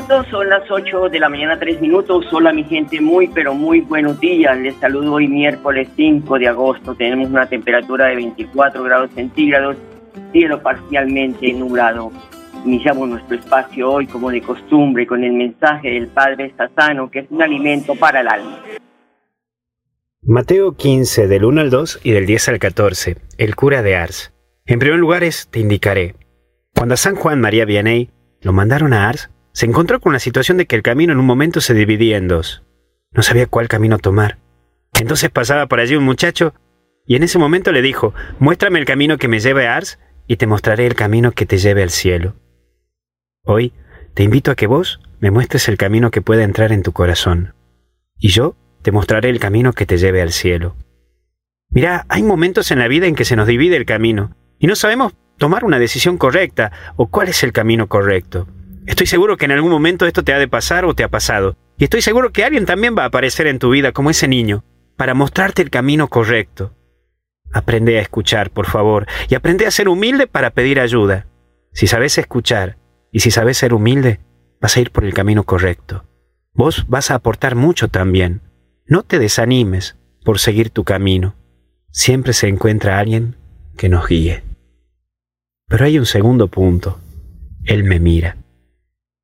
minutos, son las 8 de la mañana, 3 minutos. Hola, mi gente, muy, pero muy buenos días. Les saludo hoy, miércoles 5 de agosto. Tenemos una temperatura de 24 grados centígrados, cielo parcialmente nublado. Iniciamos nuestro espacio hoy, como de costumbre, con el mensaje del Padre Sassano, que es un alimento para el alma. Mateo 15, del 1 al 2 y del 10 al 14. El cura de Ars. En primer lugar es, te indicaré. Cuando a San Juan María Vianney lo mandaron a Ars, se encontró con la situación de que el camino en un momento se dividía en dos. No sabía cuál camino tomar. Entonces pasaba por allí un muchacho y en ese momento le dijo, muéstrame el camino que me lleve a Ars y te mostraré el camino que te lleve al cielo. Hoy te invito a que vos me muestres el camino que pueda entrar en tu corazón. Y yo te mostraré el camino que te lleve al cielo. Mirá, hay momentos en la vida en que se nos divide el camino y no sabemos tomar una decisión correcta o cuál es el camino correcto. Estoy seguro que en algún momento esto te ha de pasar o te ha pasado. Y estoy seguro que alguien también va a aparecer en tu vida como ese niño para mostrarte el camino correcto. Aprende a escuchar, por favor, y aprende a ser humilde para pedir ayuda. Si sabes escuchar y si sabes ser humilde, vas a ir por el camino correcto. Vos vas a aportar mucho también. No te desanimes por seguir tu camino. Siempre se encuentra alguien que nos guíe. Pero hay un segundo punto. Él me mira.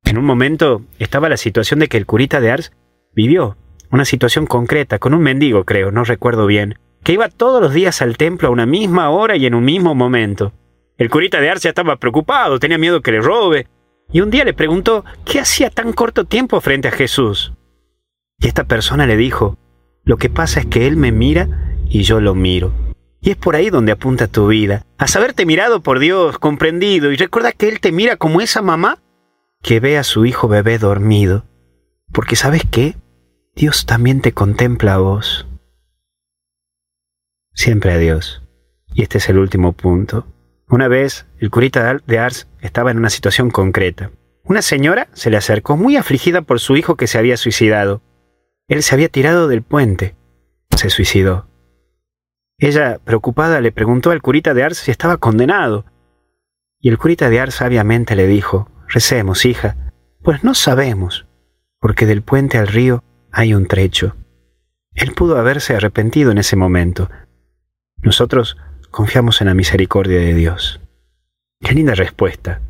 En un momento estaba la situación de que el curita de Ars vivió una situación concreta con un mendigo, creo, no recuerdo bien, que iba todos los días al templo a una misma hora y en un mismo momento. El curita de Ars ya estaba preocupado, tenía miedo que le robe, y un día le preguntó qué hacía tan corto tiempo frente a Jesús. Y esta persona le dijo, lo que pasa es que Él me mira y yo lo miro. Y es por ahí donde apunta tu vida, a saberte mirado por Dios, comprendido, y recuerda que Él te mira como esa mamá que ve a su hijo bebé dormido. Porque sabes qué? Dios también te contempla a vos. Siempre a Dios. Y este es el último punto. Una vez, el curita de Ars estaba en una situación concreta. Una señora se le acercó muy afligida por su hijo que se había suicidado. Él se había tirado del puente. Se suicidó. Ella, preocupada, le preguntó al curita de Ars si estaba condenado. Y el curita de Ars sabiamente le dijo, Recemos, hija, pues no sabemos, porque del puente al río hay un trecho. Él pudo haberse arrepentido en ese momento. Nosotros confiamos en la misericordia de Dios. Qué linda respuesta.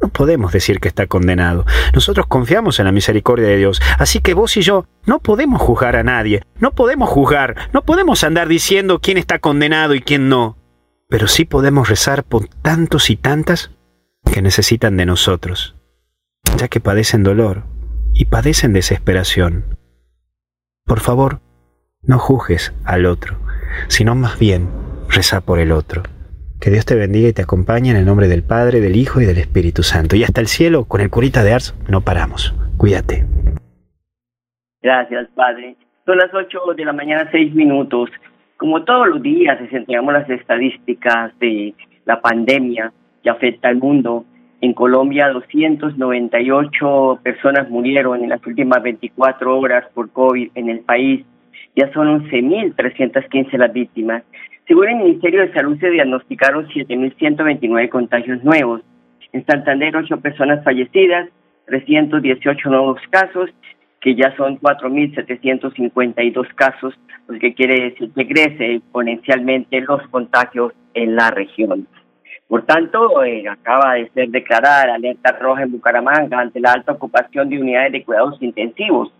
No podemos decir que está condenado. Nosotros confiamos en la misericordia de Dios. Así que vos y yo no podemos juzgar a nadie. No podemos juzgar. No podemos andar diciendo quién está condenado y quién no. Pero sí podemos rezar por tantos y tantas que necesitan de nosotros, ya que padecen dolor y padecen desesperación. Por favor, no juzgues al otro, sino más bien reza por el otro. Que Dios te bendiga y te acompañe en el nombre del Padre, del Hijo y del Espíritu Santo. Y hasta el cielo, con el curita de Ars, no paramos. Cuídate. Gracias, Padre. Son las 8 de la mañana, 6 minutos. Como todos los días, les entregamos las estadísticas de la pandemia que afecta al mundo. En Colombia, 298 personas murieron en las últimas 24 horas por COVID en el país. ya son 11.315 las víctimas. Según el Ministerio de Salud se diagnosticaron 7.129 contagios nuevos. En Santander, 8 personas fallecidas, 318 nuevos casos, que ya son 4.752 casos, lo que quiere decir que crece exponencialmente los contagios en la región. Por tanto, eh, acaba de ser declarada alerta roja en Bucaramanga ante la alta ocupación de unidades de cuidados intensivos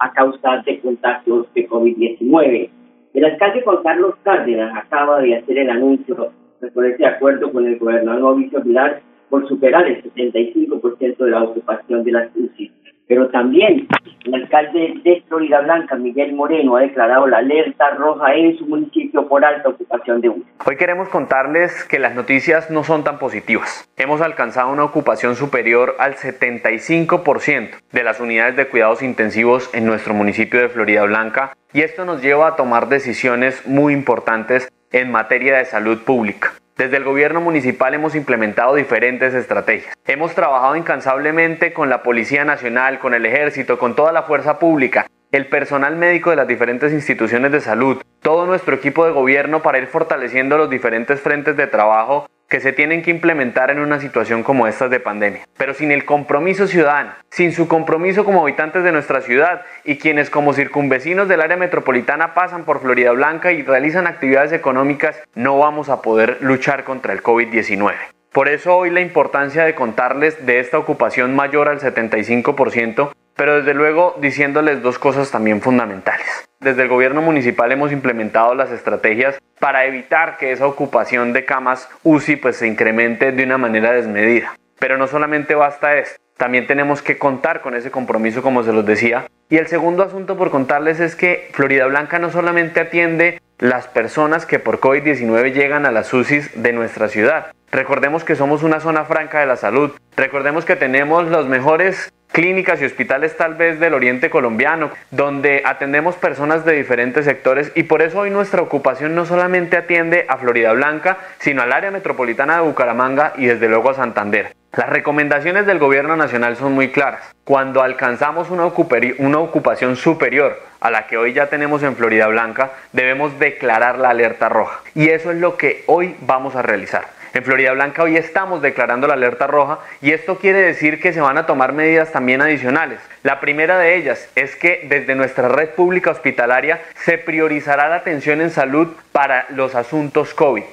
a causa de contagios de COVID-19. El alcalde Juan Carlos Cárdenas acaba de hacer el anuncio de ponerse de acuerdo con el gobernador Mauricio Pilar por superar el 75% de la ocupación de las UCI. Pero también el alcalde de Florida Blanca, Miguel Moreno, ha declarado la alerta roja en su municipio por alta ocupación de UCI. Hoy queremos contarles que las noticias no son tan positivas. Hemos alcanzado una ocupación superior al 75% de las unidades de cuidados intensivos en nuestro municipio de Florida Blanca y esto nos lleva a tomar decisiones muy importantes en materia de salud pública. Desde el gobierno municipal hemos implementado diferentes estrategias. Hemos trabajado incansablemente con la Policía Nacional, con el Ejército, con toda la fuerza pública, el personal médico de las diferentes instituciones de salud, todo nuestro equipo de gobierno para ir fortaleciendo los diferentes frentes de trabajo que se tienen que implementar en una situación como esta de pandemia. Pero sin el compromiso ciudadano, sin su compromiso como habitantes de nuestra ciudad y quienes como circunvecinos del área metropolitana pasan por Florida Blanca y realizan actividades económicas, no vamos a poder luchar contra el COVID-19. Por eso hoy la importancia de contarles de esta ocupación mayor al 75%, pero desde luego diciéndoles dos cosas también fundamentales. Desde el gobierno municipal hemos implementado las estrategias para evitar que esa ocupación de camas UCI pues se incremente de una manera desmedida. Pero no solamente basta esto, también tenemos que contar con ese compromiso como se los decía. Y el segundo asunto por contarles es que Florida Blanca no solamente atiende las personas que por COVID-19 llegan a las UCIs de nuestra ciudad. Recordemos que somos una zona franca de la salud. Recordemos que tenemos los mejores clínicas y hospitales tal vez del oriente colombiano, donde atendemos personas de diferentes sectores y por eso hoy nuestra ocupación no solamente atiende a Florida Blanca, sino al área metropolitana de Bucaramanga y desde luego a Santander. Las recomendaciones del gobierno nacional son muy claras. Cuando alcanzamos una, ocupación superior a la que hoy ya tenemos en Florida Blanca, debemos declarar la alerta roja. Y eso es lo que hoy vamos a realizar. En Florida Blanca hoy estamos declarando la alerta roja y esto quiere decir que se van a tomar medidas también adicionales. La primera de ellas es que desde nuestra red pública hospitalaria se priorizará la atención en salud para los asuntos COVID.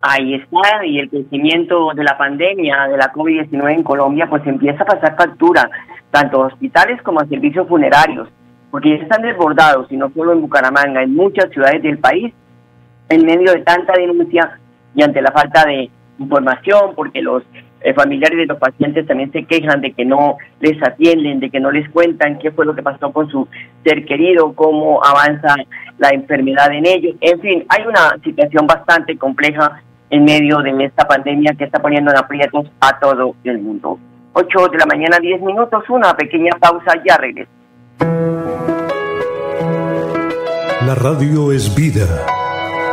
Ahí está, y el crecimiento de la pandemia de la COVID-19 en Colombia pues empieza a pasar factura, tanto a hospitales como a servicios funerarios, porque ya están desbordados, y no solo en Bucaramanga, en muchas ciudades del país en medio de tanta denuncia y ante la falta de información, porque los eh, familiares de los pacientes también se quejan de que no les atienden, de que no les cuentan qué fue lo que pasó con su ser querido, cómo avanza la enfermedad en ellos. En fin, hay una situación bastante compleja en medio de esta pandemia que está poniendo en aprietos a todo el mundo. 8 de la mañana, 10 minutos, una pequeña pausa, ya regreso. La radio es vida.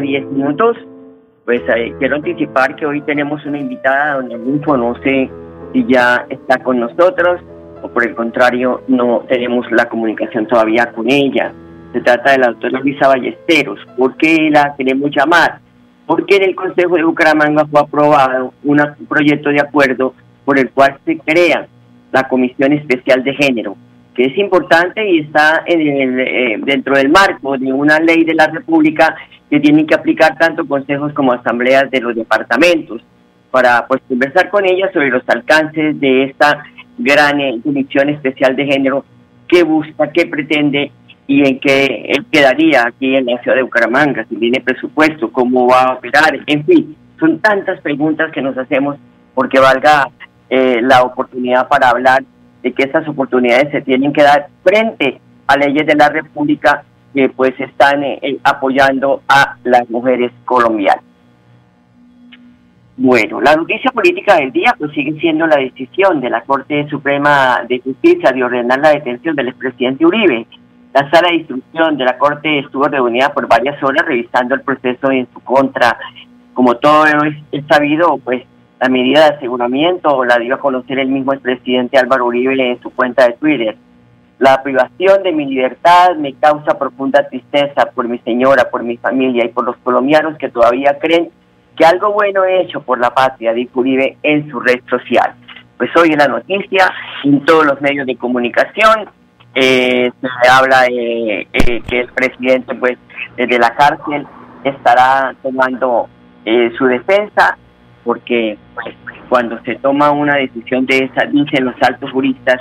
Minutos. Pues eh, quiero anticipar que hoy tenemos una invitada, doña Linfo, no sé si ya está con nosotros o por el contrario no tenemos la comunicación todavía con ella. Se trata de la doctora Luisa Ballesteros. ¿Por qué la queremos llamar? Porque en el Consejo de Bucaramanga fue aprobado un proyecto de acuerdo por el cual se crea la Comisión Especial de Género, que es importante y está en el, eh, dentro del marco de una ley de la República que tienen que aplicar tanto consejos como asambleas de los departamentos para pues conversar con ellas sobre los alcances de esta gran eh, comisión especial de género que busca, qué pretende y en qué quedaría aquí en la ciudad de Bucaramanga, si tiene presupuesto, cómo va a operar, en fin, Son tantas preguntas que nos hacemos porque valga eh, la oportunidad para hablar de que estas oportunidades se tienen que dar frente a leyes de la República que pues están eh, eh, apoyando a las mujeres colombianas. Bueno, la noticia política del día pues sigue siendo la decisión de la Corte Suprema de Justicia de ordenar la detención del expresidente Uribe. La sala de instrucción de la Corte estuvo reunida por varias horas revisando el proceso en su contra. Como todo es, sabido, pues la medida de aseguramiento la dio a conocer el mismo expresidente Álvaro Uribe en su cuenta de Twitter. La privación de mi libertad me causa profunda tristeza por mi señora, por mi familia y por los colombianos que todavía creen que algo bueno he hecho por la patria, dijo Uribe en su red social. Pues hoy en la noticia, en todos los medios de comunicación, eh, se habla de eh, que el presidente, pues, desde la cárcel estará tomando eh, su defensa, porque pues, cuando se toma una decisión de esa, dicen los altos juristas,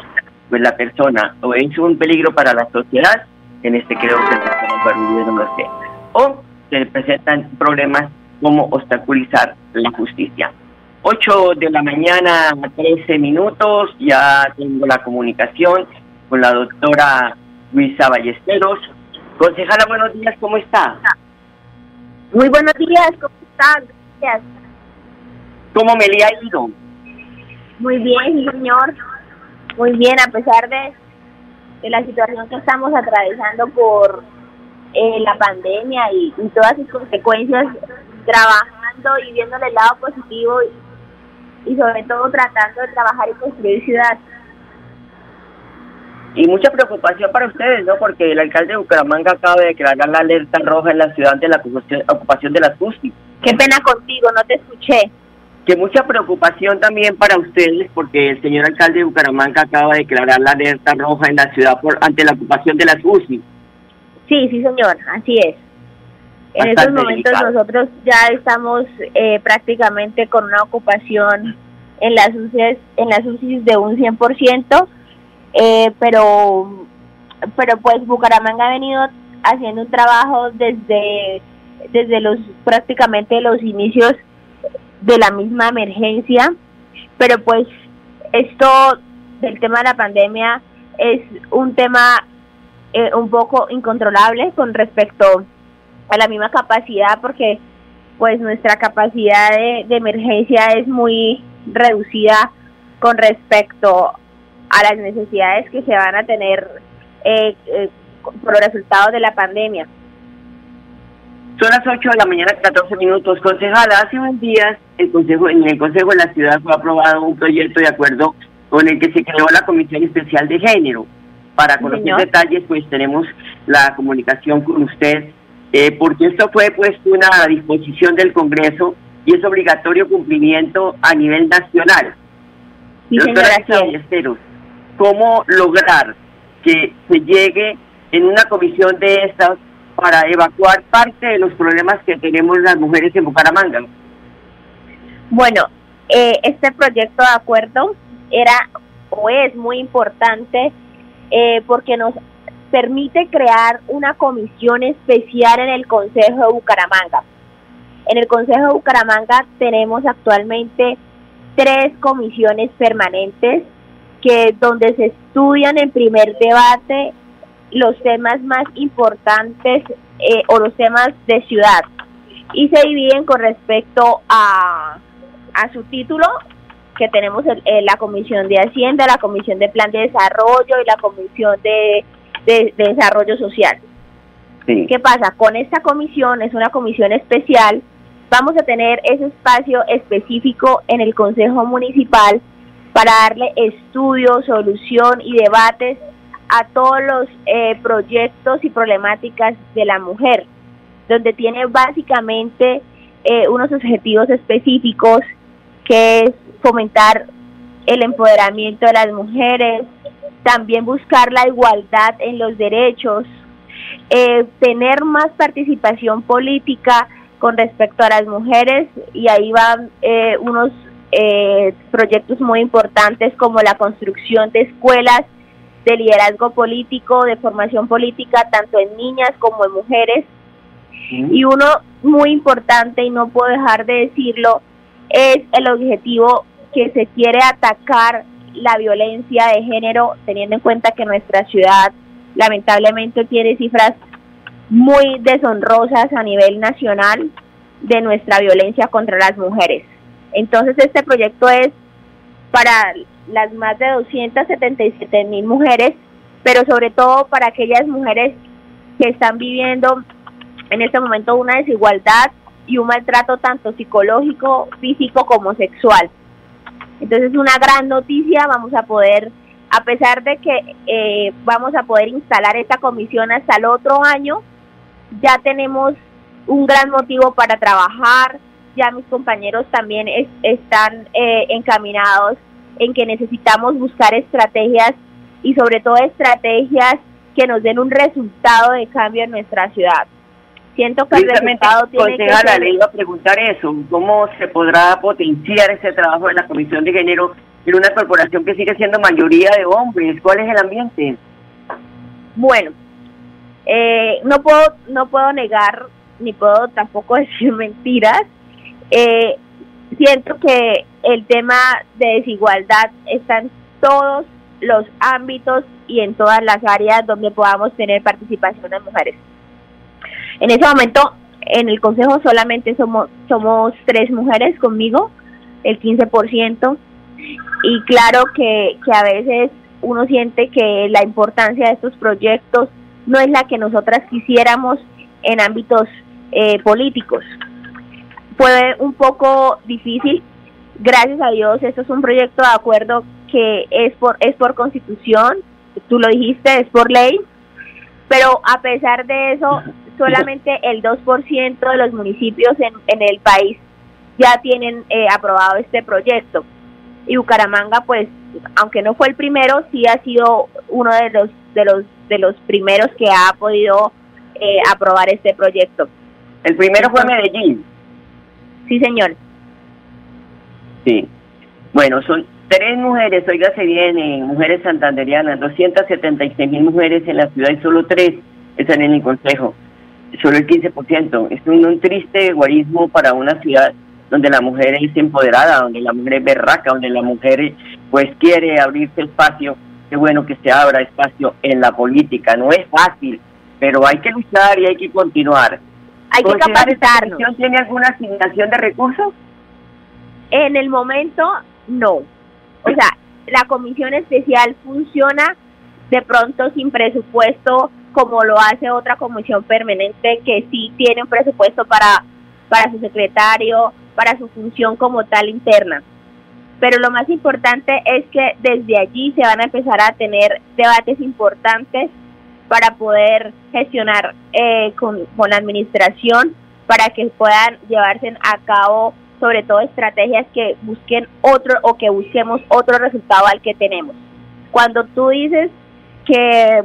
pues la persona es un peligro para la sociedad, en este creo que no lo sé, o se presentan problemas cómo obstaculizar la justicia. 8 de la mañana, 13 minutos, ya tengo la comunicación con la doctora Luisa Ballesteros. Concejala, buenos días, ¿cómo está? Muy buenos días, ¿cómo está? Gracias. ¿Cómo me le ha ido? Muy bien, señor. Muy bien, a pesar de, de la situación que estamos atravesando por eh, la pandemia y, y todas sus consecuencias, trabajando y viéndole el lado positivo y, sobre todo tratando de trabajar y construir ciudad. Y mucha preocupación para ustedes, ¿no? Porque el alcalde de Bucaramanga acaba de declarar la alerta roja en la ciudad de la ocupación de las UCI. Qué pena contigo, no te escuché. Que mucha preocupación también para ustedes, porque el señor alcalde de Bucaramanga acaba de declarar la alerta roja en la ciudad por ante la ocupación de las UCI. Sí, sí, señor, así es. En estos momentos nosotros ya estamos eh, prácticamente con una ocupación en las UCIs, en las UCIs de un 100%, eh, pero, pero pues Bucaramanga ha venido haciendo un trabajo desde, desde los prácticamente los inicios de la misma emergencia, pero pues esto del tema de la pandemia es un tema eh, un poco incontrolable con respecto a la misma capacidad porque pues nuestra capacidad de, emergencia es muy reducida con respecto a las necesidades que se van a tener eh, eh, por los resultados de la pandemia. Son las 8 de la mañana, 14 minutos. Concejala, hace unos días el consejo, en el Consejo de la Ciudad fue aprobado un proyecto de acuerdo con el que se creó la Comisión Especial de Género. Para conocer detalles, pues tenemos la comunicación con usted eh, porque esto fue puesto una disposición del Congreso y es obligatorio cumplimiento a nivel nacional. Sí, Doctora ¿cómo lograr que se llegue en una comisión de estas para evacuar parte de los problemas que tenemos las mujeres en Bucaramanga? Bueno, eh, este proyecto de acuerdo era o es muy importante eh, porque nos permite crear una comisión especial en el Consejo de Bucaramanga. En el Consejo de Bucaramanga tenemos actualmente tres comisiones permanentes que donde se estudian en primer debate los temas más importantes eh, o los temas de ciudad y se dividen con respecto a, a su título que tenemos la Comisión de Hacienda, la Comisión de Plan de Desarrollo y la Comisión de de, Desarrollo Social. ¿Qué pasa? Con esta comisión, es una comisión especial, vamos a tener ese espacio específico en el Consejo Municipal para darle estudio, solución y debates a todos los eh, proyectos y problemáticas de la mujer, donde tiene básicamente eh, unos objetivos específicos que es fomentar el empoderamiento de las mujeres, también buscar la igualdad en los derechos, eh, tener más participación política con respecto a las mujeres y ahí van eh, unos eh, proyectos muy importantes como la construcción de escuelas de liderazgo político, de formación política, tanto en niñas como en mujeres. Y uno muy importante, y no puedo dejar de decirlo, es el objetivo que se quiere atacar la violencia de género, teniendo en cuenta que nuestra ciudad lamentablemente tiene cifras muy deshonrosas a nivel nacional de nuestra violencia contra las mujeres. Entonces este proyecto es para las más de 277 mil mujeres, pero sobre todo para aquellas mujeres que están viviendo en este momento una desigualdad y un maltrato tanto psicológico, físico como sexual. Entonces es una gran noticia, vamos a poder, a pesar de que eh, vamos a poder instalar esta comisión hasta el otro año, ya tenemos un gran motivo para trabajar, ya mis compañeros también están eh, encaminados en que necesitamos buscar estrategias y sobre todo estrategias que nos den un resultado de cambio en nuestra ciudad. Siento que el resultado tiene que ser... le iba a preguntar eso, ¿cómo se podrá potenciar ese trabajo de la Comisión de Género en una corporación que sigue siendo mayoría de hombres? ¿Cuál es el ambiente? Bueno, eh, no puedo no puedo negar ni puedo tampoco decir mentiras. Eh, siento que el tema de desigualdad está en todos los ámbitos y en todas las áreas donde podamos tener participación de mujeres. En ese momento, en el consejo solamente somos, somos tres mujeres conmigo, el 15%, y claro que, que a veces uno siente que la importancia de estos proyectos no es la que nosotras quisiéramos en ámbitos eh, políticos. Fue un poco difícil, gracias a Dios, esto es un proyecto de acuerdo que es por, es por constitución, tú lo dijiste, es por ley, pero a pesar de eso, solamente el 2% de los municipios en, en el país ya tienen eh, aprobado este proyecto. Y Bucaramanga, pues, aunque no fue el primero, sí ha sido uno de los de los de los primeros que ha podido eh, aprobar este proyecto. El primero fue Medellín. Sí, señor. Sí. Bueno, son tres mujeres, oígase bien, eh, mujeres santanderianas, 276 mil mujeres en la ciudad y solo tres están en el consejo, solo el 15%. Es un, un triste guarismo para una ciudad donde la mujer es empoderada, donde la mujer es berraca, donde la mujer pues quiere abrirse espacio. Qué bueno que se abra espacio en la política. No es fácil, pero hay que luchar y hay que continuar. Hay que capacitarnos. ¿Tiene alguna asignación de recursos? En el momento, no. O sea, la comisión especial funciona de pronto sin presupuesto como lo hace otra comisión permanente que sí tiene un presupuesto para, para su secretario, para su función como tal interna. Pero lo más importante es que desde allí se van a empezar a tener debates importantes para poder gestionar eh, con, la administración, para que puedan llevarse a cabo sobre todo estrategias que busquen otro o que busquemos otro resultado al que tenemos. Cuando tú dices que,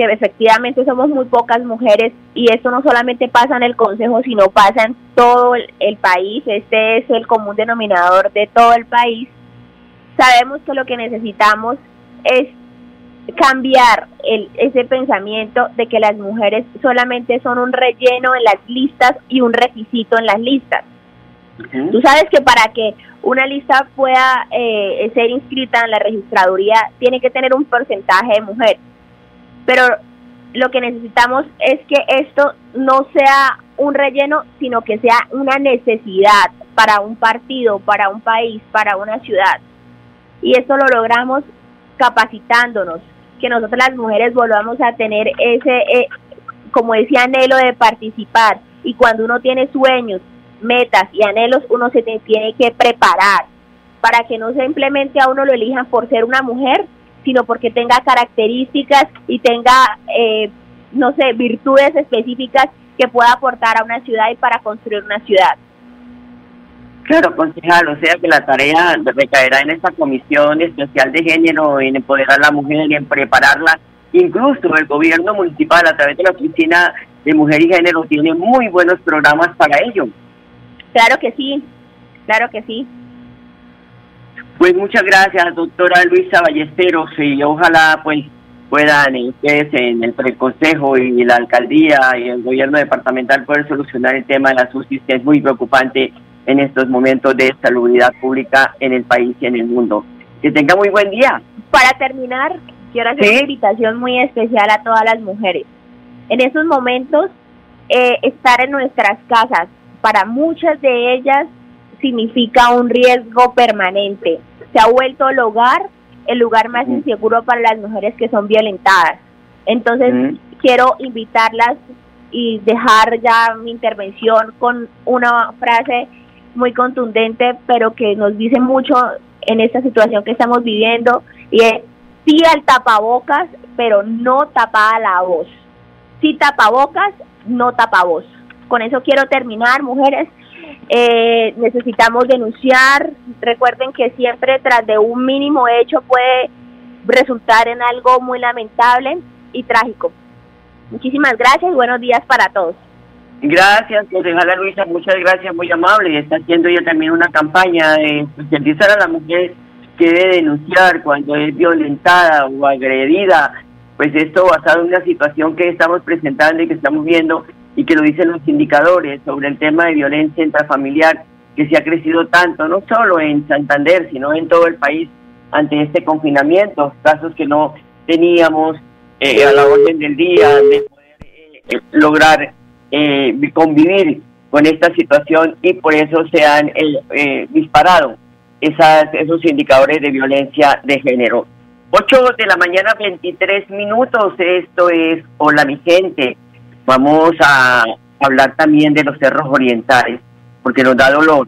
que efectivamente somos muy pocas mujeres y esto no solamente pasa en el Consejo, sino pasa en todo el, país, este es el común denominador de todo el país, sabemos que lo que necesitamos es cambiar el, ese pensamiento de que las mujeres solamente son un relleno en las listas y un requisito en las listas. Tú sabes que para que una lista pueda eh, ser inscrita en la registraduría tiene que tener un porcentaje de mujeres. Pero lo que necesitamos es que esto no sea un relleno, sino que sea una necesidad para un partido, para un país, para una ciudad. Y esto lo logramos capacitándonos, que nosotros las mujeres volvamos a tener ese, eh, como decía, anhelo de participar. Y cuando uno tiene sueños, metas y anhelos, uno se tiene que preparar para que no simplemente a uno lo elijan por ser una mujer, sino porque tenga características y tenga, eh, no sé, virtudes específicas que pueda aportar a una ciudad y para construir una ciudad. Claro, concejal, o sea que la tarea recaerá en esta comisión especial de género, en empoderar a la mujer y en prepararla. Incluso el gobierno municipal, a través de la oficina de mujer y género, tiene muy buenos programas para ello. Claro que sí, claro que sí. Pues muchas gracias, doctora Luisa Ballesteros, y ojalá pues puedan ustedes en el preconsejo y la alcaldía y el gobierno departamental poder solucionar el tema de la UCI, que es muy preocupante en estos momentos de salubridad pública en el país y en el mundo. Que tenga muy buen día. Para terminar, quiero hacer una invitación muy especial a todas las mujeres. En estos momentos, eh, estar en nuestras casas, para muchas de ellas significa un riesgo permanente. Se ha vuelto el hogar el lugar más inseguro para las mujeres que son violentadas. Entonces, quiero invitarlas y dejar ya mi intervención con una frase muy contundente, pero que nos dice mucho en esta situación que estamos viviendo, y es sí al tapabocas, pero no tapada la voz. Sí tapabocas, no tapavoz. Con eso quiero terminar, mujeres. Eh, necesitamos denunciar. Recuerden que siempre tras de un mínimo hecho puede resultar en algo muy lamentable y trágico. Muchísimas gracias y buenos días para todos. Gracias, concejala Luisa, muchas gracias, muy amable. Está haciendo ella también una campaña de sensibilizar a la mujer que debe denunciar cuando es violentada o agredida. Pues esto basado en una situación que estamos presentando y que estamos viendo y que lo dicen los indicadores sobre el tema de violencia intrafamiliar que se ha crecido tanto, no solo en Santander, sino en todo el país ante este confinamiento, casos que no teníamos eh, a la orden del día de poder eh, lograr eh, convivir con esta situación y por eso se han disparado esas, esos indicadores de violencia de género. 8 de la mañana, 23 minutos, esto es Hola mi gente. Vamos a hablar también de los cerros orientales, porque nos da dolor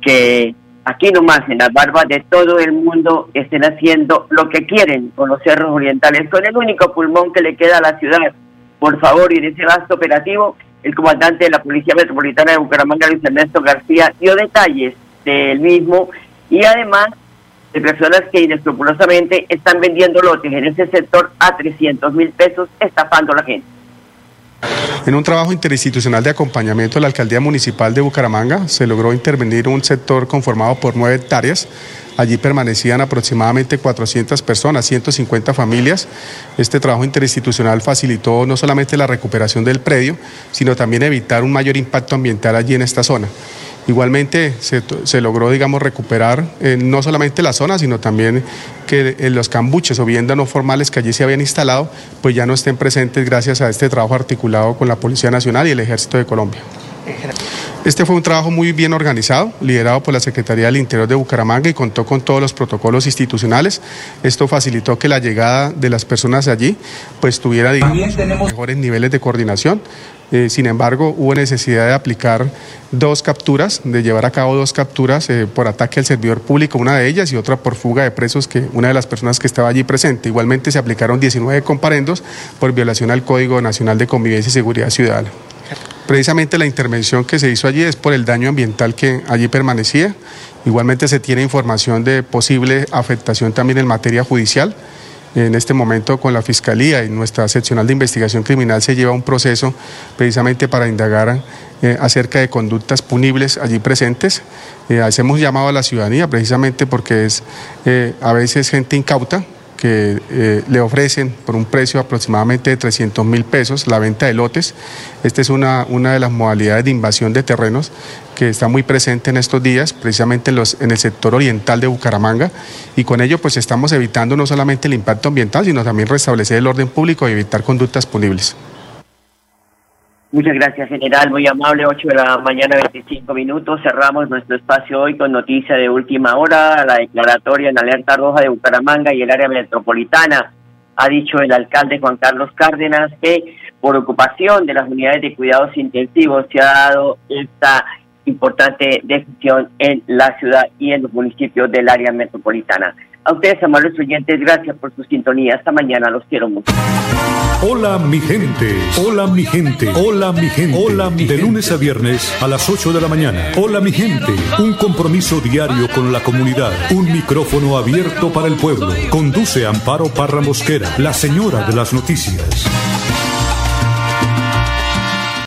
que aquí nomás en las barbas de todo el mundo estén haciendo lo que quieren con los cerros orientales, con el único pulmón que le queda a la ciudad. Por favor, y en ese gasto operativo, el comandante de la Policía Metropolitana de Bucaramanga, Luis Ernesto García, dio detalles del mismo y además de personas que inescrupulosamente están vendiendo lotes en ese sector a 300 mil pesos, estafando a la gente. En un trabajo interinstitucional de acompañamiento de la Alcaldía Municipal de Bucaramanga se logró intervenir un sector conformado por nueve hectáreas. Allí permanecían aproximadamente 400 personas, 150 familias. Este trabajo interinstitucional facilitó no solamente la recuperación del predio, sino también evitar un mayor impacto ambiental allí en esta zona. Igualmente se, logró, digamos, recuperar eh, no solamente la zona, sino también que eh, los cambuches o viviendas no formales que allí se habían instalado, pues ya no estén presentes gracias a este trabajo articulado con la Policía Nacional y el Ejército de Colombia. Este fue un trabajo muy bien organizado, liderado por la Secretaría del Interior de Bucaramanga y contó con todos los protocolos institucionales. Esto facilitó que la llegada de las personas allí pues tuviera mejores niveles de coordinación. Eh, sin embargo, hubo necesidad de aplicar dos capturas, de llevar a cabo dos capturas eh, por ataque al servidor público, una de ellas y otra por fuga de presos, que una de las personas que estaba allí presente. Igualmente se aplicaron 19 comparendos por violación al Código Nacional de Convivencia y Seguridad Ciudadana. Precisamente la intervención que se hizo allí es por el daño ambiental que allí permanecía. Igualmente se tiene información de posible afectación también en materia judicial. En este momento con la Fiscalía y nuestra seccional de investigación criminal se lleva un proceso precisamente para indagar eh, acerca de conductas punibles allí presentes. Eh, hacemos llamado a la ciudadanía precisamente porque es eh, a veces gente incauta que eh, le ofrecen por un precio aproximadamente de 300 mil pesos la venta de lotes. Esta es una, una de las modalidades de invasión de terrenos que está muy presente en estos días, precisamente en, los, en el sector oriental de Bucaramanga, y con ello pues estamos evitando no solamente el impacto ambiental, sino también restablecer el orden público y evitar conductas punibles. Muchas gracias, general. Muy amable. 8 de la mañana, 25 minutos. Cerramos nuestro espacio hoy con noticia de última hora. La declaratoria en alerta roja de Bucaramanga y el área metropolitana. Ha dicho el alcalde Juan Carlos Cárdenas que por ocupación de las unidades de cuidados intensivos se ha dado esta importante decisión en la ciudad y en los municipios del área metropolitana. A ustedes, amables oyentes, gracias por su sintonía. Hasta mañana, los quiero mucho. Hola, mi gente. Hola, mi gente. Hola, mi gente. Hola, mi De lunes a viernes a las 8 de la mañana. Hola, mi gente. Un compromiso diario con la comunidad. Un micrófono abierto para el pueblo. Conduce Amparo Parra Mosquera, la señora de las noticias.